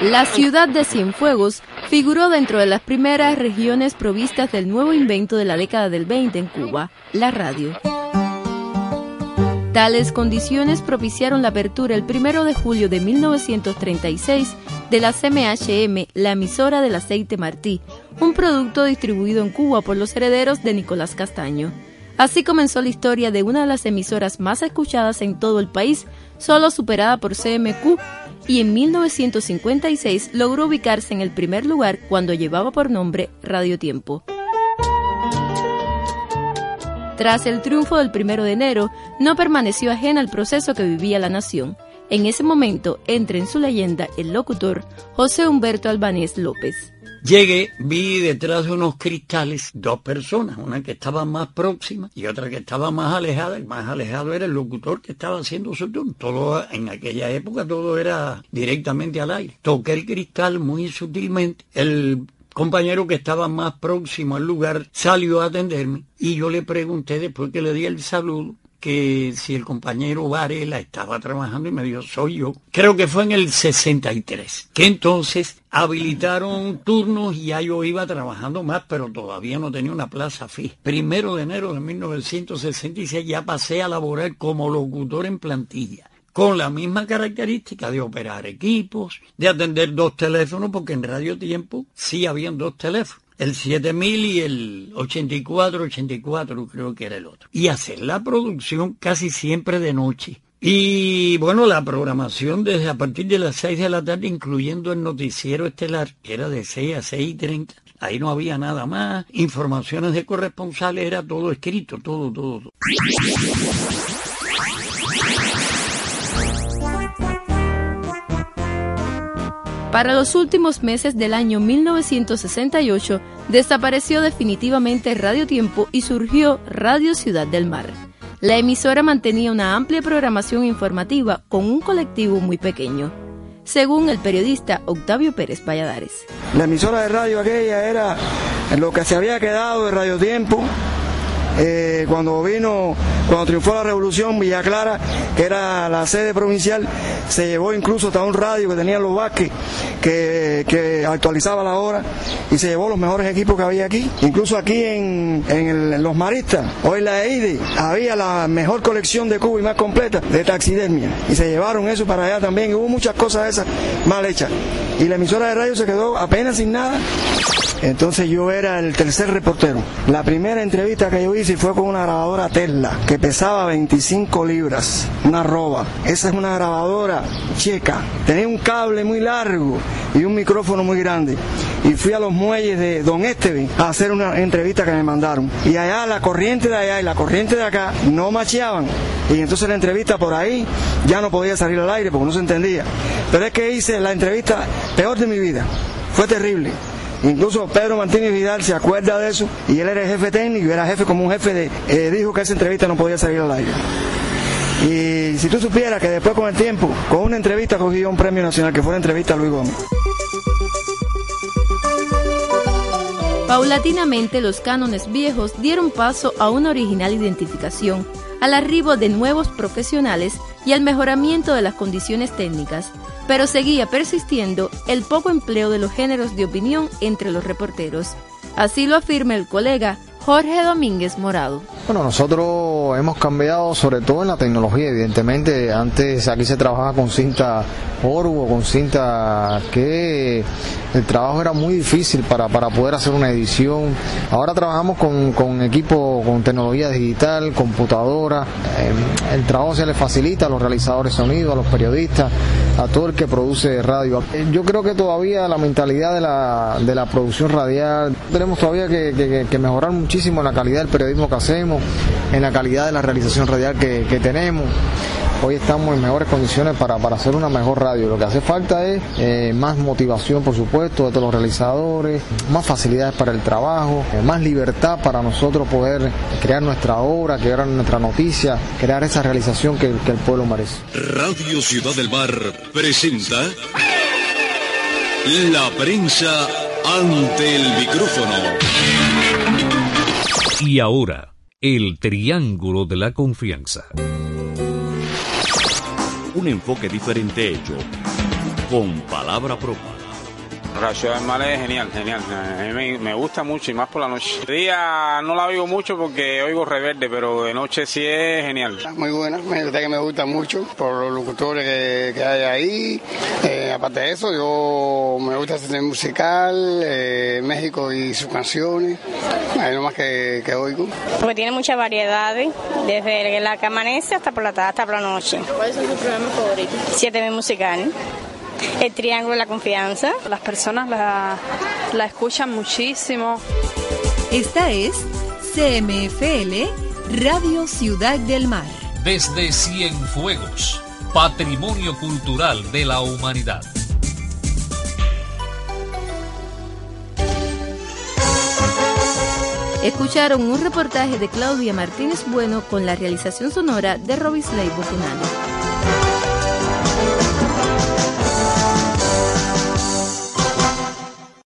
La ciudad de Cienfuegos figuró dentro de las primeras regiones provistas del nuevo invento de la década del 20 en Cuba, la radio. Tales condiciones propiciaron la apertura el 1 de julio de 1936 de la CMHM, la emisora del aceite Martí, un producto distribuido en Cuba por los herederos de Nicolás Castaño. Así comenzó la historia de una de las emisoras más escuchadas en todo el país, solo superada por CMQ, y en 1956 logró ubicarse en el primer lugar cuando llevaba por nombre Radio Tiempo. Tras el triunfo del primero de enero, no permaneció ajena al proceso que vivía la nación. En ese momento entra en su leyenda el locutor José Humberto Albanés López. Llegué, vi detrás de unos cristales dos personas, una que estaba más próxima y otra que estaba más alejada. El más alejado era el locutor que estaba haciendo su turno. Todo, en aquella época todo era directamente al aire. Toqué el cristal muy sutilmente. El compañero que estaba más próximo al lugar salió a atenderme y yo le pregunté después que le di el saludo que si el compañero Varela estaba trabajando y me dijo, soy yo. Creo que fue en el 63, que entonces habilitaron turnos y ya yo iba trabajando más, pero todavía no tenía una plaza fija. Primero de enero de 1966 ya pasé a laborar como locutor en plantilla con la misma característica de operar equipos, de atender dos teléfonos, porque en Radio Tiempo sí habían dos teléfonos. El 7000 y el 8484 creo que era el otro. Y hacer la producción casi siempre de noche. Y bueno, la programación desde a partir de las 6 de la tarde, incluyendo el noticiero estelar, que era de 6 a 6 y 30. Ahí no había nada más. Informaciones de corresponsales, era todo escrito, todo, todo. todo. Para los últimos meses del año 1968, desapareció definitivamente Radio Tiempo y surgió Radio Ciudad del Mar. La emisora mantenía una amplia programación informativa con un colectivo muy pequeño, según el periodista Octavio Pérez Valladares. La emisora de radio aquella era lo que se había quedado de Radio Tiempo, eh, cuando vino, cuando triunfó la revolución, Villa Clara, que era la sede provincial, se llevó incluso hasta un radio que tenía los Vázquez, que, actualizaba la hora, y se llevó los mejores equipos que había aquí. Incluso aquí en, Los Maristas, hoy la EIDE, había la mejor colección de Cuba y más completa de taxidermia. Y se llevaron eso para allá también, y hubo muchas cosas esas mal hechas. Y la emisora de radio se quedó apenas sin nada. Entonces yo era el tercer reportero. La primera entrevista que yo hice fue con una grabadora Tesla que pesaba 25 libras, una roba. Esa es una grabadora checa. Tenía un cable muy largo y un micrófono muy grande. Y fui a los muelles de Don Esteban a hacer una entrevista que me mandaron. Y allá la corriente de allá y la corriente de acá no macheaban. Y entonces la entrevista por ahí ya no podía salir al aire porque no se entendía. Pero es que hice la entrevista peor de mi vida. Fue terrible. Incluso Pedro Martínez Vidal se acuerda de eso y él era el jefe técnico era jefe como un jefe de... Eh, dijo que esa entrevista no podía salir al aire. Y si tú supieras que después con el tiempo, con una entrevista cogió un premio nacional, que fue la entrevista a Luis Gómez. Paulatinamente los cánones viejos dieron paso a una original identificación, al arribo de nuevos profesionales y al mejoramiento de las condiciones técnicas, pero seguía persistiendo el poco empleo de los géneros de opinión entre los reporteros. Así lo afirma el colega Jorge Domínguez Morado. Bueno, nosotros hemos cambiado sobre todo en la tecnología, evidentemente. Antes aquí se trabajaba con cinta oro con cinta que el trabajo era muy difícil para, para poder hacer una edición. Ahora trabajamos con, con equipo, con tecnología digital, computadora. Eh, el trabajo se le facilita a los realizadores de sonido, a los periodistas, a todo el que produce radio. Eh, yo creo que todavía la mentalidad de la, de la producción radial, tenemos todavía que mejorar muchísimo en la calidad del periodismo que hacemos, en la calidad de la realización radial que, tenemos. Hoy estamos en mejores condiciones para, hacer una mejor radio. Lo que hace falta es eh, más motivación, por supuesto, de todos los realizadores, más facilidades para el trabajo, eh, más libertad para nosotros poder crear nuestra obra, crear nuestra noticia, crear esa realización que, que el pueblo merece. Radio Ciudad del Mar presenta La prensa ante el micrófono. Y ahora, el triángulo de la confianza. un enfoque diferente hecho con palabra propia. La ciudad del mar es genial, genial. A mí me, gusta mucho y más por la noche. De día no la oigo mucho porque oigo reverde, pero de noche sí es genial. Muy buena, me gusta que me gusta mucho por los locutores que, hay ahí. Eh, aparte de eso, yo me gusta hacer musical, eh, México y sus canciones. Hay lo más que, que oigo. Porque tiene muchas variedades, desde la que amanece hasta por la tarde, hasta por la noche. ¿Cuáles son sus programas favoritos? Siete mil musical. El Triángulo de la Confianza. Las personas la, la escuchan muchísimo. Esta es CMFL Radio Ciudad del Mar. Desde Cienfuegos, Patrimonio Cultural de la Humanidad. Escucharon un reportaje de Claudia Martínez Bueno con la realización sonora de Robisley Boconano.